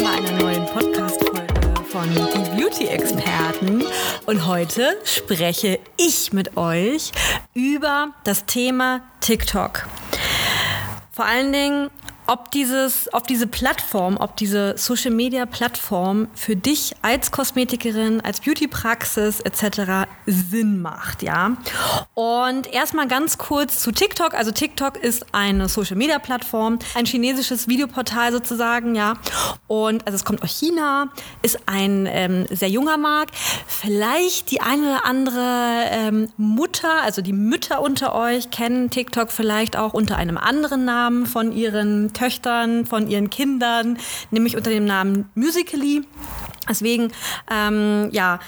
Willkommen bei einer neuen Podcast-Folge von Die Beauty-Experten. Und heute spreche ich mit euch über das Thema TikTok. Vor allen Dingen ob dieses, ob diese Plattform, ob diese Social Media Plattform für dich als Kosmetikerin, als Beauty-Praxis etc. Sinn macht, ja. Und erstmal ganz kurz zu TikTok. Also TikTok ist eine Social Media Plattform, ein chinesisches Videoportal sozusagen, ja. Und also es kommt aus China, ist ein ähm, sehr junger Markt. Vielleicht die eine oder andere ähm, Mutter, also die Mütter unter euch kennen TikTok vielleicht auch unter einem anderen Namen von ihren Töchtern, von ihren Kindern, nämlich unter dem Namen Musically. Deswegen, ähm, ja,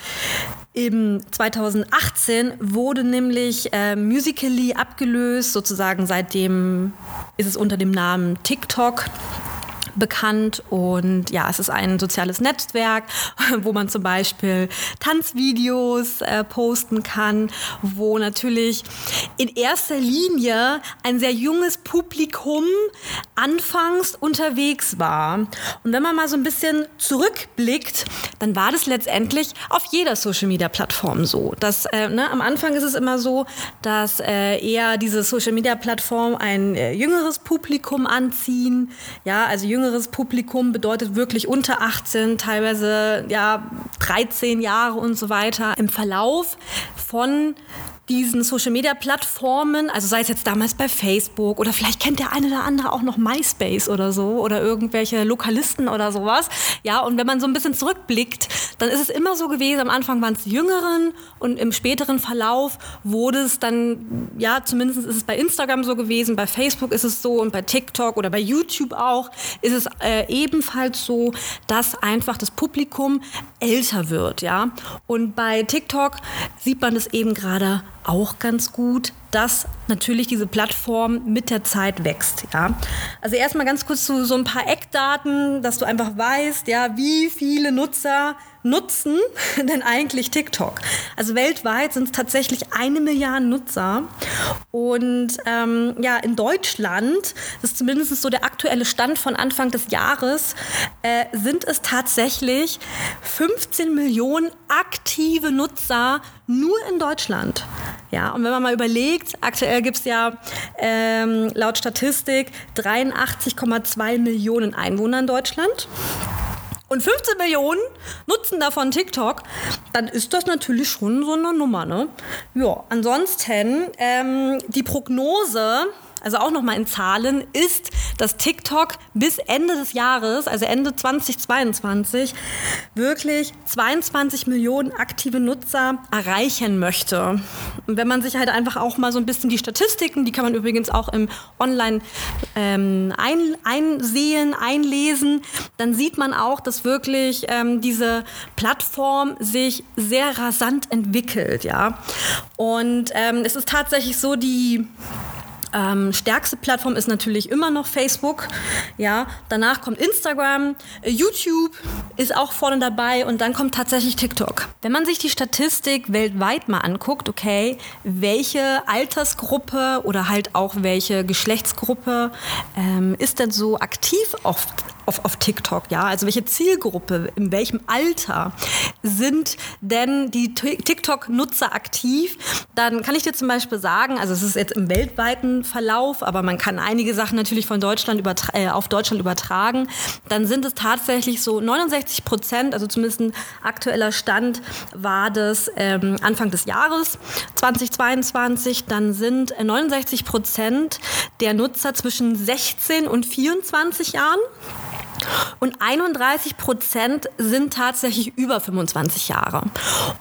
im 2018 wurde nämlich äh, Musically abgelöst, sozusagen seitdem ist es unter dem Namen TikTok bekannt und ja, es ist ein soziales Netzwerk, wo man zum Beispiel Tanzvideos äh, posten kann, wo natürlich in erster Linie ein sehr junges Publikum anfangs unterwegs war. Und wenn man mal so ein bisschen zurückblickt, dann war das letztendlich auf jeder Social Media Plattform so. Dass, äh, ne, am Anfang ist es immer so, dass äh, eher diese Social Media Plattform ein äh, jüngeres Publikum anziehen, ja, also jüngere jüngeres Publikum bedeutet wirklich unter 18, teilweise ja 13 Jahre und so weiter. Im Verlauf von diesen Social-Media-Plattformen, also sei es jetzt damals bei Facebook oder vielleicht kennt der eine oder andere auch noch MySpace oder so oder irgendwelche Lokalisten oder sowas. Ja, und wenn man so ein bisschen zurückblickt, dann ist es immer so gewesen, am Anfang waren es die Jüngeren und im späteren Verlauf wurde es dann, ja, zumindest ist es bei Instagram so gewesen, bei Facebook ist es so und bei TikTok oder bei YouTube auch, ist es äh, ebenfalls so, dass einfach das Publikum älter wird, ja. Und bei TikTok sieht man das eben gerade auch ganz gut, dass natürlich diese Plattform mit der Zeit wächst. Ja? Also erstmal ganz kurz zu so ein paar Eckdaten, dass du einfach weißt, ja, wie viele Nutzer nutzen denn eigentlich TikTok? Also weltweit sind es tatsächlich eine Milliarde Nutzer. Und ähm, ja, in Deutschland, das ist zumindest so der aktuelle Stand von Anfang des Jahres, äh, sind es tatsächlich 15 Millionen aktive Nutzer nur in Deutschland. Ja, und wenn man mal überlegt, aktuell gibt es ja ähm, laut Statistik 83,2 Millionen Einwohner in Deutschland und 15 Millionen nutzen davon TikTok, dann ist das natürlich schon so eine Nummer. Ne? Ja, ansonsten ähm, die Prognose also auch nochmal in Zahlen, ist, dass TikTok bis Ende des Jahres, also Ende 2022, wirklich 22 Millionen aktive Nutzer erreichen möchte. Und wenn man sich halt einfach auch mal so ein bisschen die Statistiken, die kann man übrigens auch im Online ähm, ein, einsehen, einlesen, dann sieht man auch, dass wirklich ähm, diese Plattform sich sehr rasant entwickelt, ja. Und ähm, es ist tatsächlich so, die ähm, stärkste Plattform ist natürlich immer noch Facebook. Ja, danach kommt Instagram, äh, YouTube ist auch vorne dabei und dann kommt tatsächlich TikTok. Wenn man sich die Statistik weltweit mal anguckt, okay, welche Altersgruppe oder halt auch welche Geschlechtsgruppe ähm, ist denn so aktiv auf, auf, auf TikTok? Ja, also welche Zielgruppe, in welchem Alter sind denn die TikTok-Nutzer aktiv? Dann kann ich dir zum Beispiel sagen, also es ist jetzt im weltweiten Verlauf, aber man kann einige Sachen natürlich von Deutschland äh, auf Deutschland übertragen, dann sind es tatsächlich so 69 Prozent, also zumindest ein aktueller Stand war das ähm, Anfang des Jahres 2022, dann sind 69 Prozent der Nutzer zwischen 16 und 24 Jahren. Und 31 Prozent sind tatsächlich über 25 Jahre.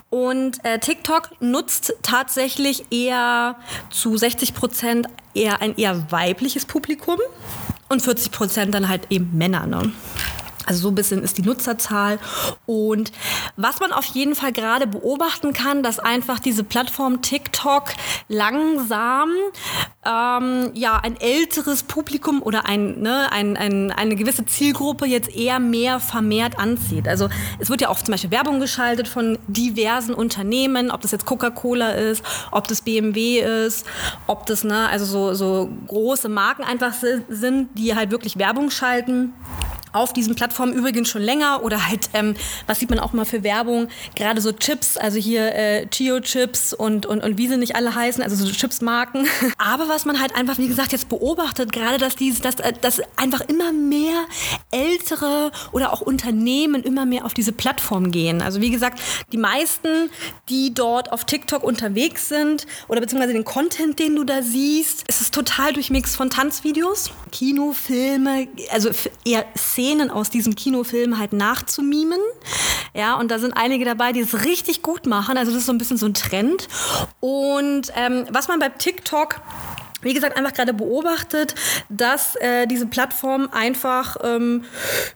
Und äh, TikTok nutzt tatsächlich eher zu 60 Prozent eher ein eher weibliches Publikum. und 40 Prozent dann halt eben Männer. Ne? Also so ein bisschen ist die Nutzerzahl. Und was man auf jeden Fall gerade beobachten kann, dass einfach diese Plattform TikTok langsam ähm, ja ein älteres Publikum oder ein, ne, ein, ein, eine gewisse Zielgruppe jetzt eher mehr vermehrt anzieht. Also es wird ja auch zum Beispiel Werbung geschaltet von diversen Unternehmen, ob das jetzt Coca-Cola ist, ob das BMW ist, ob das ne, also so, so große Marken einfach sind, die halt wirklich Werbung schalten auf diesen Plattformen übrigens schon länger oder halt, ähm, was sieht man auch mal für Werbung, gerade so Chips, also hier äh, Chio-Chips und, und, und wie sie nicht alle heißen, also so Chips-Marken. Aber was man halt einfach, wie gesagt, jetzt beobachtet, gerade, dass, diese, dass, äh, dass einfach immer mehr ältere oder auch Unternehmen immer mehr auf diese Plattform gehen. Also wie gesagt, die meisten, die dort auf TikTok unterwegs sind oder beziehungsweise den Content, den du da siehst, es ist total durchmix von Tanzvideos, Kinofilme, also eher Szenen aus diesem Kinofilm halt nachzumimen. Ja, und da sind einige dabei, die es richtig gut machen. Also das ist so ein bisschen so ein Trend. Und ähm, was man bei TikTok wie gesagt, einfach gerade beobachtet, dass äh, diese Plattform einfach, ähm,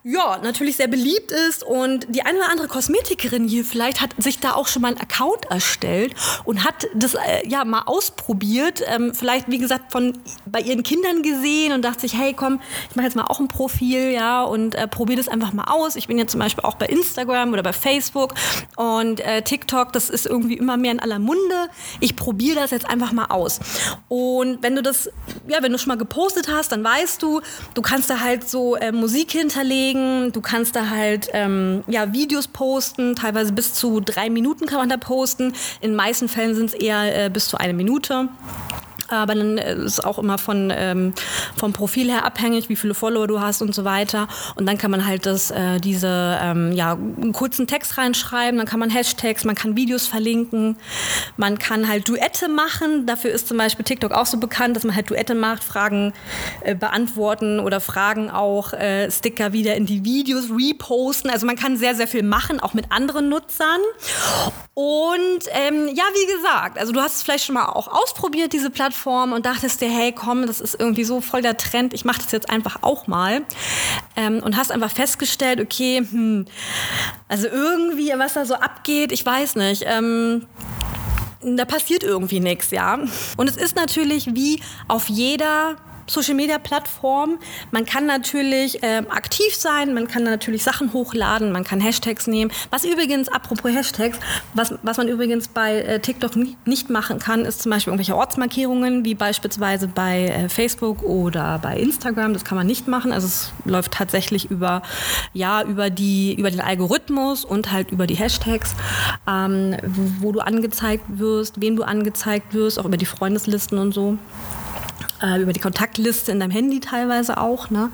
ja, natürlich sehr beliebt ist und die eine oder andere Kosmetikerin hier vielleicht hat sich da auch schon mal einen Account erstellt und hat das äh, ja mal ausprobiert, ähm, vielleicht, wie gesagt, von bei ihren Kindern gesehen und dachte sich, hey, komm, ich mache jetzt mal auch ein Profil, ja, und äh, probiere das einfach mal aus. Ich bin ja zum Beispiel auch bei Instagram oder bei Facebook und äh, TikTok, das ist irgendwie immer mehr in aller Munde. Ich probiere das jetzt einfach mal aus. Und wenn wenn du das, ja, wenn du schon mal gepostet hast, dann weißt du, du kannst da halt so äh, Musik hinterlegen, du kannst da halt ähm, ja, Videos posten, teilweise bis zu drei Minuten kann man da posten. In meisten Fällen sind es eher äh, bis zu eine Minute. Aber dann äh, ist auch immer von, ähm, vom Profil her abhängig, wie viele Follower du hast und so weiter. Und dann kann man halt das, äh, diese, ähm, ja, einen kurzen Text reinschreiben, dann kann man Hashtags, man kann Videos verlinken, man kann halt Duette machen. Dafür ist zum Beispiel TikTok auch so bekannt, dass man halt Duette macht, Fragen äh, beantworten oder Fragen auch, äh, Sticker wieder in die Videos reposten. Also man kann sehr, sehr viel machen, auch mit anderen Nutzern. Und ähm, ja, wie gesagt, also du hast es vielleicht schon mal auch ausprobiert, diese Plattform Plattform und dachtest dir, hey, komm, das ist irgendwie so voll der Trend, ich mache das jetzt einfach auch mal. Ähm, und hast einfach festgestellt, okay, hm, also irgendwie, was da so abgeht, ich weiß nicht. Ähm, da passiert irgendwie nichts, ja. Und es ist natürlich wie auf jeder Social Media Plattform. Man kann natürlich ähm, aktiv sein, man kann natürlich Sachen hochladen, man kann Hashtags nehmen. Was übrigens, apropos Hashtags, was, was man übrigens bei äh, TikTok nicht machen kann, ist zum Beispiel irgendwelche Ortsmarkierungen, wie beispielsweise bei äh, Facebook oder bei Instagram. Das kann man nicht machen. Also es läuft tatsächlich über, ja, über, die, über den Algorithmus und halt über die Hashtags, ähm, wo, wo du angezeigt wirst, wem du angezeigt wirst, auch über die Freundeslisten und so äh, über die Kontaktliste in deinem Handy teilweise auch. Ne?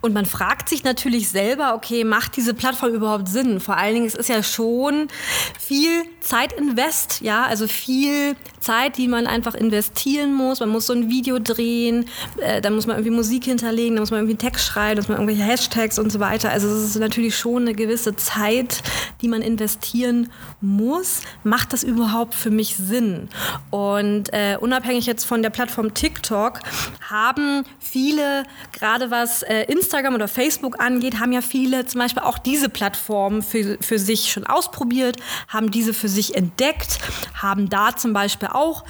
Und man fragt sich natürlich selber, okay, macht diese Plattform überhaupt Sinn? Vor allen Dingen, es ist ja schon viel Zeitinvest, ja, also viel Zeit, die man einfach investieren muss. Man muss so ein Video drehen, äh, dann muss man irgendwie Musik hinterlegen, dann muss man irgendwie einen Text schreiben, dann muss man irgendwelche Hashtags und so weiter. Also es ist natürlich schon eine gewisse Zeit, die man investieren muss. Macht das überhaupt für mich Sinn? Und äh, unabhängig jetzt von der Plattform TikTok haben viele, gerade was äh, Instagram oder Facebook angeht, haben ja viele zum Beispiel auch diese Plattformen für, für sich schon ausprobiert, haben diese für sich entdeckt, haben da zum Beispiel auch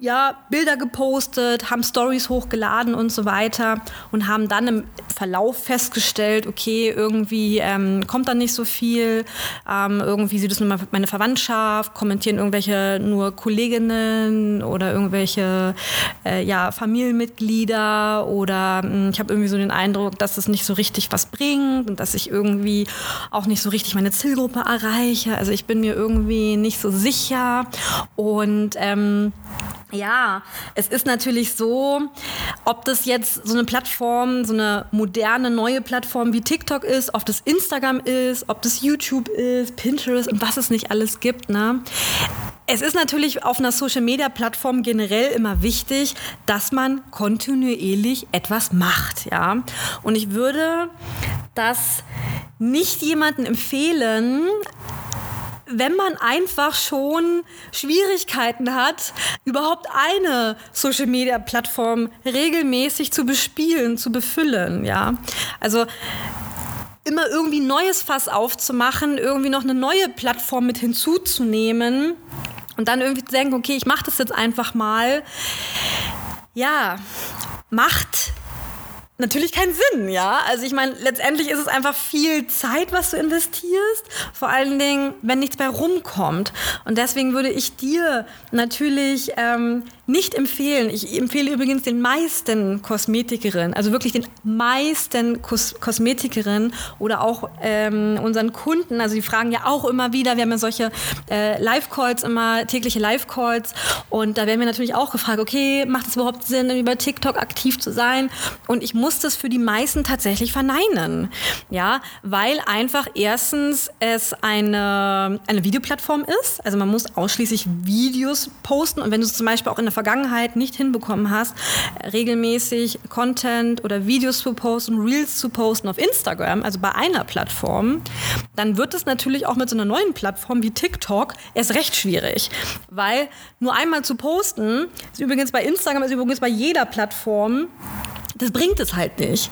ja, Bilder gepostet, haben Stories hochgeladen und so weiter und haben dann im Verlauf festgestellt, okay, irgendwie ähm, kommt da nicht so viel, ähm, irgendwie sieht es nur meine Verwandtschaft, kommentieren irgendwelche nur Kolleginnen oder irgendwelche äh, ja, Familienmitglieder oder mh, hm, ich habe irgendwie so den Eindruck, dass es nicht so richtig was bringt und dass ich irgendwie auch nicht so richtig meine Zielgruppe erreiche. Also ich bin mir irgendwie nicht so sicher und ähm, ja, es ist natürlich so, ob das jetzt so eine Plattform, so eine moderne neue Plattform wie TikTok ist, ob das Instagram ist, ob das YouTube ist, Pinterest und was es nicht alles gibt. Ne? Es ist natürlich auf einer Social-Media-Plattform generell immer wichtig, dass man kontinuierlich etwas macht. Ja? Und ich würde das nicht jemandem empfehlen, wenn man einfach schon Schwierigkeiten hat, überhaupt eine Social Media Plattform regelmäßig zu bespielen, zu befüllen, ja. Also immer irgendwie neues Fass aufzumachen, irgendwie noch eine neue Plattform mit hinzuzunehmen und dann irgendwie zu denken, okay, ich mache das jetzt einfach mal. Ja, macht natürlich keinen Sinn, ja. Also ich meine, letztendlich ist es einfach viel Zeit, was du investierst, vor allen Dingen, wenn nichts bei rumkommt. Und deswegen würde ich dir natürlich ähm, nicht empfehlen. Ich empfehle übrigens den meisten Kosmetikerinnen, also wirklich den meisten Kos Kosmetikerinnen oder auch ähm, unseren Kunden. Also die fragen ja auch immer wieder, wir haben ja solche äh, Live-Calls immer, tägliche Live-Calls. Und da werden wir natürlich auch gefragt, okay, macht es überhaupt Sinn, über TikTok aktiv zu sein? Und ich muss das für die meisten tatsächlich verneinen. Ja, weil einfach erstens es eine, eine Videoplattform ist. Also man muss ausschließlich Videos posten. Und wenn du es zum Beispiel auch in der Vergangenheit nicht hinbekommen hast, regelmäßig Content oder Videos zu posten, Reels zu posten auf Instagram, also bei einer Plattform, dann wird es natürlich auch mit so einer neuen Plattform wie TikTok erst recht schwierig. Weil nur einmal zu posten, ist übrigens bei Instagram, ist übrigens bei jeder Plattform, das bringt es halt nicht.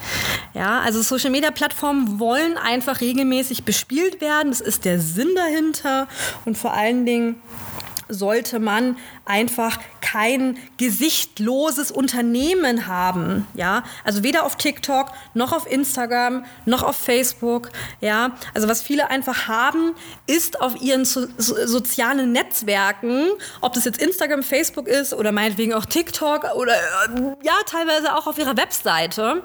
Ja, also Social Media Plattformen wollen einfach regelmäßig bespielt werden. Das ist der Sinn dahinter und vor allen Dingen sollte man einfach kein gesichtloses Unternehmen haben, ja? Also weder auf TikTok noch auf Instagram noch auf Facebook, ja? Also was viele einfach haben, ist auf ihren so so sozialen Netzwerken, ob das jetzt Instagram, Facebook ist oder meinetwegen auch TikTok oder ja teilweise auch auf ihrer Webseite,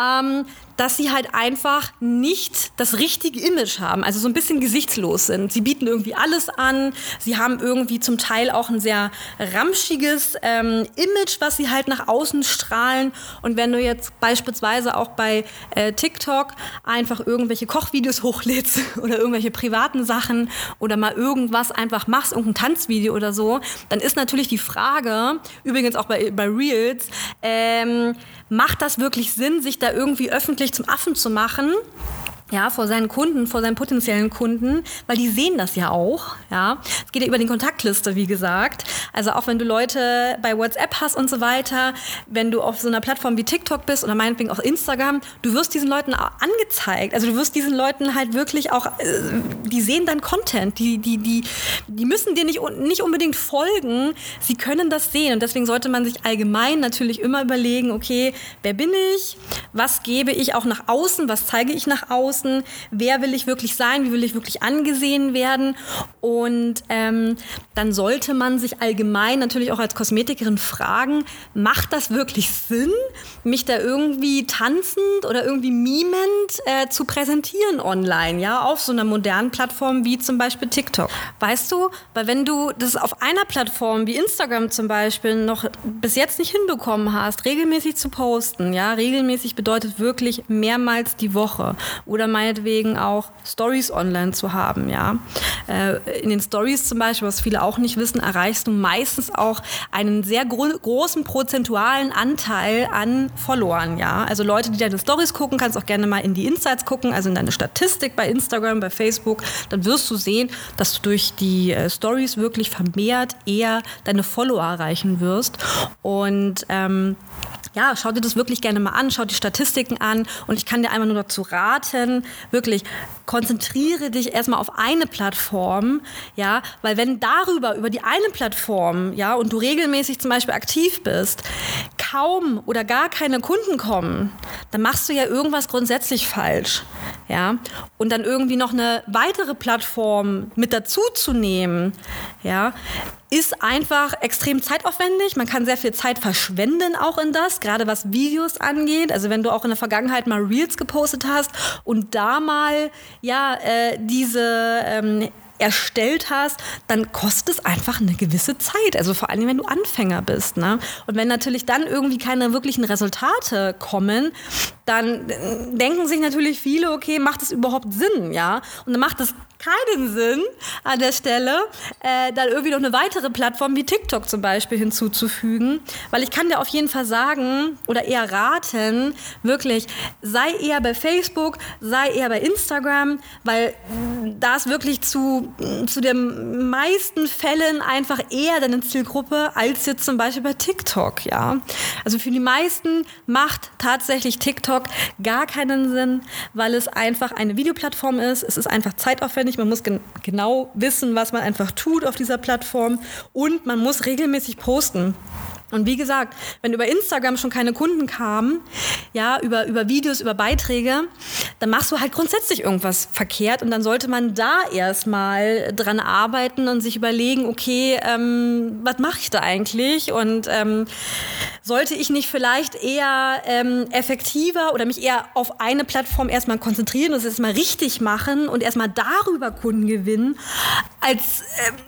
ähm, dass sie halt einfach nicht das richtige Image haben, also so ein bisschen gesichtslos sind. Sie bieten irgendwie alles an, sie haben irgendwie zum Teil auch ein sehr ramschiges ähm, Image, was sie halt nach außen strahlen. Und wenn du jetzt beispielsweise auch bei äh, TikTok einfach irgendwelche Kochvideos hochlädst oder irgendwelche privaten Sachen oder mal irgendwas einfach machst, irgendein Tanzvideo oder so, dann ist natürlich die Frage, übrigens auch bei, bei Reels, ähm, macht das wirklich Sinn, sich da irgendwie öffentlich zum Affen zu machen? Ja, vor seinen Kunden, vor seinen potenziellen Kunden, weil die sehen das ja auch, ja. Es geht ja über die Kontaktliste, wie gesagt. Also auch wenn du Leute bei WhatsApp hast und so weiter, wenn du auf so einer Plattform wie TikTok bist oder meinetwegen auch Instagram, du wirst diesen Leuten angezeigt. Also du wirst diesen Leuten halt wirklich auch, äh, die sehen dein Content, die, die, die, die müssen dir nicht, nicht unbedingt folgen, sie können das sehen und deswegen sollte man sich allgemein natürlich immer überlegen, okay, wer bin ich, was gebe ich auch nach außen, was zeige ich nach außen, außen, wer will ich wirklich sein, wie will ich wirklich angesehen werden. Und ähm, dann sollte man sich allgemein natürlich auch als Kosmetikerin fragen, macht das wirklich Sinn, mich da irgendwie tanzend oder irgendwie mimend äh, zu präsentieren online, ja, auf so einer modernen Plattform wie zum Beispiel TikTok. Weißt du, weil wenn du das auf einer Plattform wie Instagram zum Beispiel noch bis jetzt nicht hinbekommen hast, regelmäßig zu posten, ja, regelmäßig bedeutet wirklich mehrmals die Woche oder meinetwegen auch Stories online zu haben. Ja? Äh, in den Stories zum Beispiel, was viele auch nicht wissen, erreichst du meistens auch einen sehr gro großen prozentualen Anteil an Followern. Ja? Also Leute, die deine Stories gucken, kannst auch gerne mal in die Insights gucken, also in deine Statistik bei Instagram, bei Facebook. Dann wirst du sehen, dass du durch die äh, Stories wirklich vermehrt eher deine Follower erreichen wirst. Und ähm, ja, schau dir das wirklich gerne mal an, schau die Statistiken an und ich kann dir einmal nur dazu raten, wirklich konzentriere dich erstmal auf eine Plattform, ja, weil wenn darüber, über die eine Plattform, ja, und du regelmäßig zum Beispiel aktiv bist, kaum oder gar keine Kunden kommen, dann machst du ja irgendwas grundsätzlich falsch, ja, und dann irgendwie noch eine weitere Plattform mit dazu zu nehmen, ja, ist einfach extrem zeitaufwendig. Man kann sehr viel Zeit verschwenden auch in das, gerade was Videos angeht. Also wenn du auch in der Vergangenheit mal Reels gepostet hast und da mal ja äh, diese ähm, erstellt hast, dann kostet es einfach eine gewisse Zeit. Also vor allem, wenn du Anfänger bist. Ne? Und wenn natürlich dann irgendwie keine wirklichen Resultate kommen, dann denken sich natürlich viele, okay, macht es überhaupt Sinn, ja? Und dann macht es keinen Sinn an der Stelle, äh, dann irgendwie noch eine weitere Plattform wie TikTok zum Beispiel hinzuzufügen, weil ich kann dir auf jeden Fall sagen oder eher raten, wirklich, sei eher bei Facebook, sei eher bei Instagram, weil da ist wirklich zu, zu den meisten Fällen einfach eher deine Zielgruppe als jetzt zum Beispiel bei TikTok, ja. Also für die meisten macht tatsächlich TikTok gar keinen Sinn, weil es einfach eine Videoplattform ist. Es ist einfach zeitaufwendig. Man muss gen genau wissen, was man einfach tut auf dieser Plattform und man muss regelmäßig posten. Und wie gesagt, wenn über Instagram schon keine Kunden kamen, ja, über, über Videos, über Beiträge, dann machst du halt grundsätzlich irgendwas verkehrt und dann sollte man da erstmal dran arbeiten und sich überlegen, okay, ähm, was mache ich da eigentlich? Und ähm, sollte ich nicht vielleicht eher ähm, effektiver oder mich eher auf eine Plattform erstmal konzentrieren und es erstmal richtig machen und erstmal darüber Kunden gewinnen, als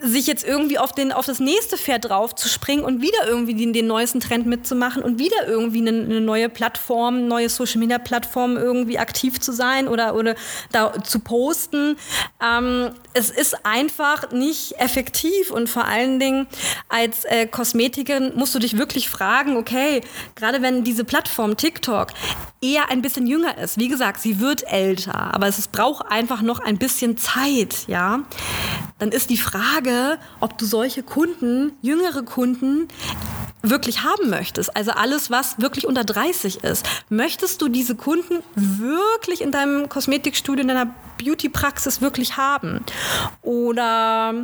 äh, sich jetzt irgendwie auf, den, auf das nächste Pferd drauf zu springen und wieder irgendwie den, den neuesten Trend mitzumachen und wieder irgendwie eine, eine neue Plattform, neue Social Media Plattform irgendwie aktiv zu sein oder, oder da zu posten. Ähm, es ist einfach nicht effektiv und vor allen Dingen als äh, Kosmetikerin musst du dich wirklich fragen, okay, gerade wenn diese Plattform TikTok eher ein bisschen jünger ist, wie gesagt, sie wird älter, aber es braucht einfach noch ein bisschen Zeit, ja, dann ist die Frage, ob du solche Kunden, jüngere Kunden, wirklich haben möchtest. Also alles, was wirklich unter 30 ist. Möchtest du diese Kunden wirklich in deinem Kosmetikstudio, in deiner Beauty-Praxis wirklich haben? Oder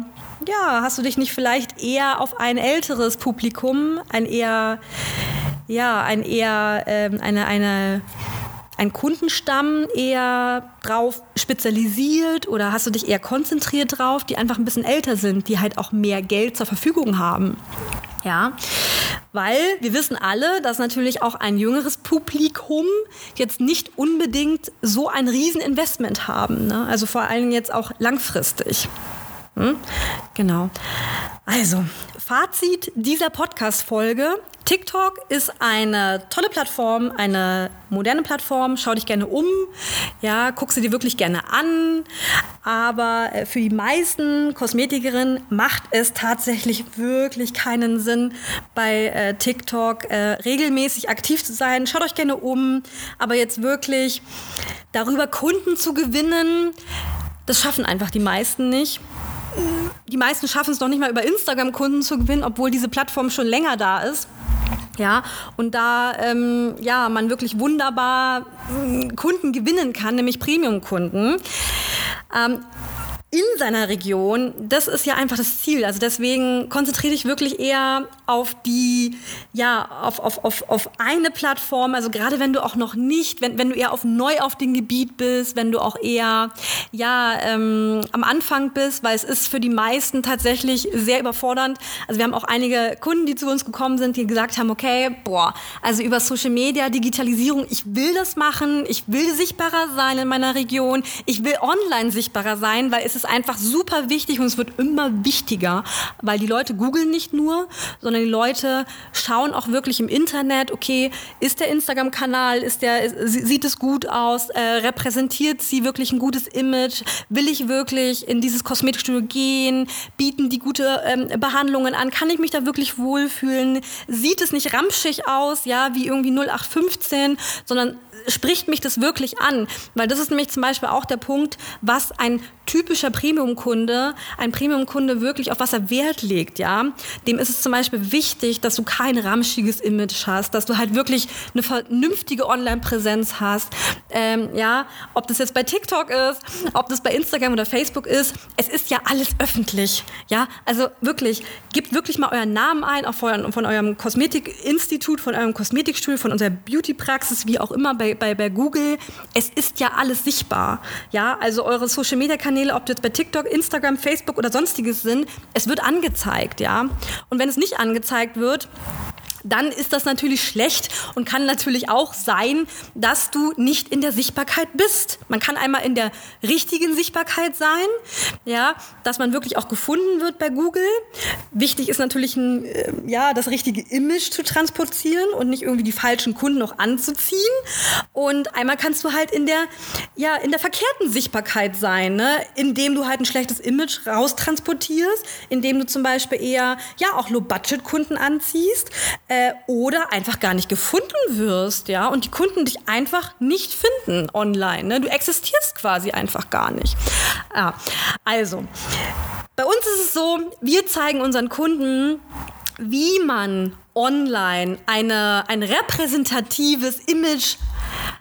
ja, hast du dich nicht vielleicht eher auf ein älteres Publikum, ein eher, ja, ein eher, ähm, eine, eine, ein Kundenstamm eher drauf spezialisiert oder hast du dich eher konzentriert drauf, die einfach ein bisschen älter sind, die halt auch mehr Geld zur Verfügung haben? Ja, weil wir wissen alle, dass natürlich auch ein jüngeres Publikum jetzt nicht unbedingt so ein Rieseninvestment haben. Ne? Also vor allem jetzt auch langfristig. Hm? Genau. Also, Fazit dieser Podcast-Folge. TikTok ist eine tolle Plattform, eine moderne Plattform. Schau dich gerne um. Ja, guck sie dir wirklich gerne an. Aber äh, für die meisten Kosmetikerinnen macht es tatsächlich wirklich keinen Sinn, bei äh, TikTok äh, regelmäßig aktiv zu sein. Schaut euch gerne um. Aber jetzt wirklich darüber Kunden zu gewinnen, das schaffen einfach die meisten nicht die meisten schaffen es noch nicht mal über Instagram Kunden zu gewinnen, obwohl diese Plattform schon länger da ist. Ja, und da ähm, ja, man wirklich wunderbar äh, Kunden gewinnen kann, nämlich Premium-Kunden. Ähm, in seiner Region, das ist ja einfach das Ziel. Also deswegen konzentriere dich wirklich eher auf die, ja, auf, auf, auf, auf eine Plattform. Also gerade wenn du auch noch nicht, wenn, wenn du eher auf neu auf dem Gebiet bist, wenn du auch eher, ja, ähm, am Anfang bist, weil es ist für die meisten tatsächlich sehr überfordernd. Also wir haben auch einige Kunden, die zu uns gekommen sind, die gesagt haben, okay, boah, also über Social Media, Digitalisierung, ich will das machen, ich will sichtbarer sein in meiner Region, ich will online sichtbarer sein, weil es ist ist einfach super wichtig und es wird immer wichtiger, weil die Leute googeln nicht nur, sondern die Leute schauen auch wirklich im Internet, okay, ist der Instagram-Kanal, ist der, sieht es gut aus, äh, repräsentiert sie wirklich ein gutes Image, will ich wirklich in dieses Kosmetikstudio gehen, bieten die gute ähm, Behandlungen an, kann ich mich da wirklich wohlfühlen, sieht es nicht ramschig aus, ja, wie irgendwie 0815, sondern spricht mich das wirklich an? Weil das ist nämlich zum Beispiel auch der Punkt, was ein typischer Premium-Kunde, ein Premium-Kunde wirklich auf was er Wert legt, ja. Dem ist es zum Beispiel wichtig, dass du kein ramschiges Image hast, dass du halt wirklich eine vernünftige Online-Präsenz hast, ähm, ja. Ob das jetzt bei TikTok ist, ob das bei Instagram oder Facebook ist, es ist ja alles öffentlich, ja. Also wirklich, gebt wirklich mal euren Namen ein, auch von, von eurem Kosmetikinstitut, von eurem Kosmetikstudio, von unserer Beauty-Praxis, wie auch immer bei, bei, bei Google. Es ist ja alles sichtbar, ja. Also eure Social-Media-Kanäle Kanäle, ob jetzt bei TikTok, Instagram, Facebook oder sonstiges sind, es wird angezeigt, ja. Und wenn es nicht angezeigt wird, dann ist das natürlich schlecht und kann natürlich auch sein, dass du nicht in der Sichtbarkeit bist. Man kann einmal in der richtigen Sichtbarkeit sein, ja, dass man wirklich auch gefunden wird bei Google. Wichtig ist natürlich ein, äh, ja, das richtige Image zu transportieren und nicht irgendwie die falschen Kunden noch anzuziehen. Und einmal kannst du halt in der, ja, in der verkehrten Sichtbarkeit sein, ne? indem du halt ein schlechtes Image raustransportierst, indem du zum Beispiel eher, ja, auch Low-Budget-Kunden anziehst, äh, oder einfach gar nicht gefunden wirst, ja, und die Kunden dich einfach nicht finden online. Ne? Du existierst quasi einfach gar nicht. Ja, also, bei uns ist es so, wir zeigen unseren Kunden, wie man online eine, ein repräsentatives Image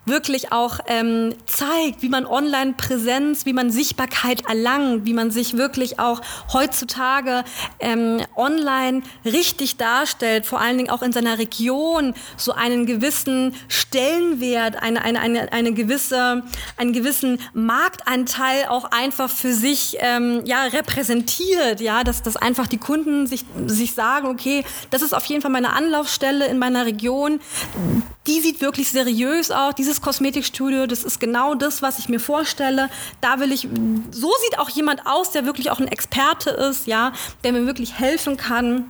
wirklich auch ähm, zeigt, wie man Online-Präsenz, wie man Sichtbarkeit erlangt, wie man sich wirklich auch heutzutage ähm, online richtig darstellt, vor allen Dingen auch in seiner Region so einen gewissen Stellenwert, eine, eine, eine, eine gewisse, einen gewissen Marktanteil auch einfach für sich ähm, ja, repräsentiert, ja, dass, dass einfach die Kunden sich, sich sagen, okay, das ist auf jeden Fall meine Anlaufstelle in meiner Region, die sieht wirklich seriös aus, dieses Kosmetikstudio, das ist genau das, was ich mir vorstelle. Da will ich, so sieht auch jemand aus, der wirklich auch ein Experte ist, ja, der mir wirklich helfen kann.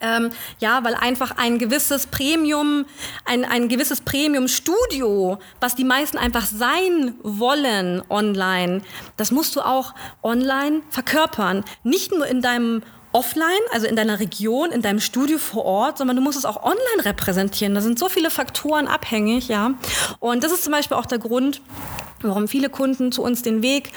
Ähm, ja, weil einfach ein gewisses Premium, ein, ein gewisses Premium-Studio, was die meisten einfach sein wollen online, das musst du auch online verkörpern. Nicht nur in deinem offline, also in deiner Region, in deinem Studio vor Ort, sondern du musst es auch online repräsentieren. Da sind so viele Faktoren abhängig, ja. Und das ist zum Beispiel auch der Grund, warum viele Kunden zu uns den Weg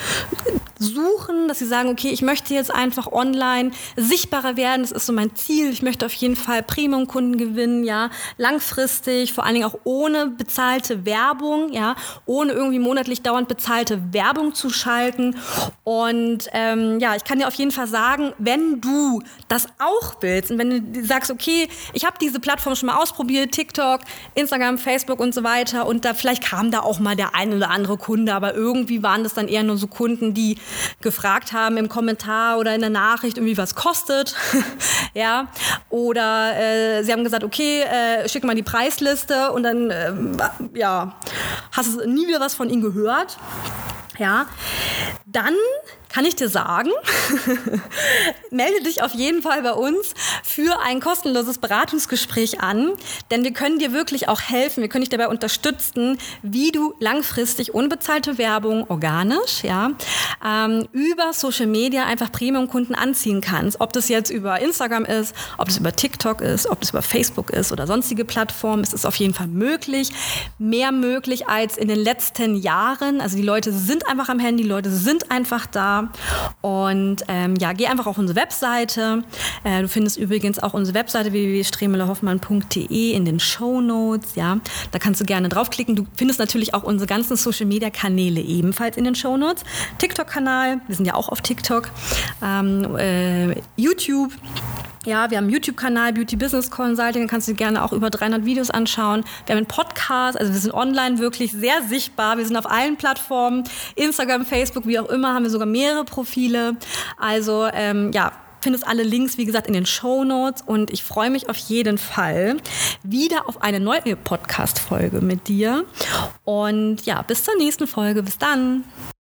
suchen, dass sie sagen, okay, ich möchte jetzt einfach online sichtbarer werden, das ist so mein Ziel. Ich möchte auf jeden Fall Premium-Kunden gewinnen, ja, langfristig, vor allen Dingen auch ohne bezahlte Werbung, ja, ohne irgendwie monatlich dauernd bezahlte Werbung zu schalten. Und ähm, ja, ich kann dir auf jeden Fall sagen, wenn du das auch willst und wenn du sagst, okay, ich habe diese Plattform schon mal ausprobiert, TikTok, Instagram, Facebook und so weiter, und da vielleicht kam da auch mal der ein oder andere Kunde, aber irgendwie waren das dann eher nur so Kunden, die gefragt haben im Kommentar oder in der Nachricht irgendwie was kostet, ja, oder äh, sie haben gesagt, okay, äh, schick mal die Preisliste und dann, äh, ja, hast du nie wieder was von ihnen gehört, ja, dann kann ich dir sagen, melde dich auf jeden Fall bei uns für ein kostenloses Beratungsgespräch an, denn wir können dir wirklich auch helfen, wir können dich dabei unterstützen, wie du langfristig unbezahlte Werbung organisch, ja, ähm, über Social Media einfach Premium-Kunden anziehen kannst. Ob das jetzt über Instagram ist, ob es über TikTok ist, ob es über Facebook ist oder sonstige Plattformen, es ist auf jeden Fall möglich, mehr möglich als in den letzten Jahren. Also die Leute sind einfach am Handy, die Leute sind einfach da. Und ähm, ja, geh einfach auf unsere Webseite. Äh, du findest übrigens auch unsere Webseite www.stremelehoffmann.de in den Show Notes. Ja, da kannst du gerne draufklicken. Du findest natürlich auch unsere ganzen Social Media Kanäle ebenfalls in den Show Notes. TikTok-Kanal, wir sind ja auch auf TikTok. Ähm, äh, YouTube. Ja, wir haben einen YouTube-Kanal, Beauty Business Consulting, da kannst du dir gerne auch über 300 Videos anschauen. Wir haben einen Podcast, also wir sind online wirklich sehr sichtbar. Wir sind auf allen Plattformen, Instagram, Facebook, wie auch immer, haben wir sogar mehrere Profile. Also ähm, ja, findest alle Links, wie gesagt, in den Show Notes und ich freue mich auf jeden Fall wieder auf eine neue Podcast-Folge mit dir. Und ja, bis zur nächsten Folge. Bis dann.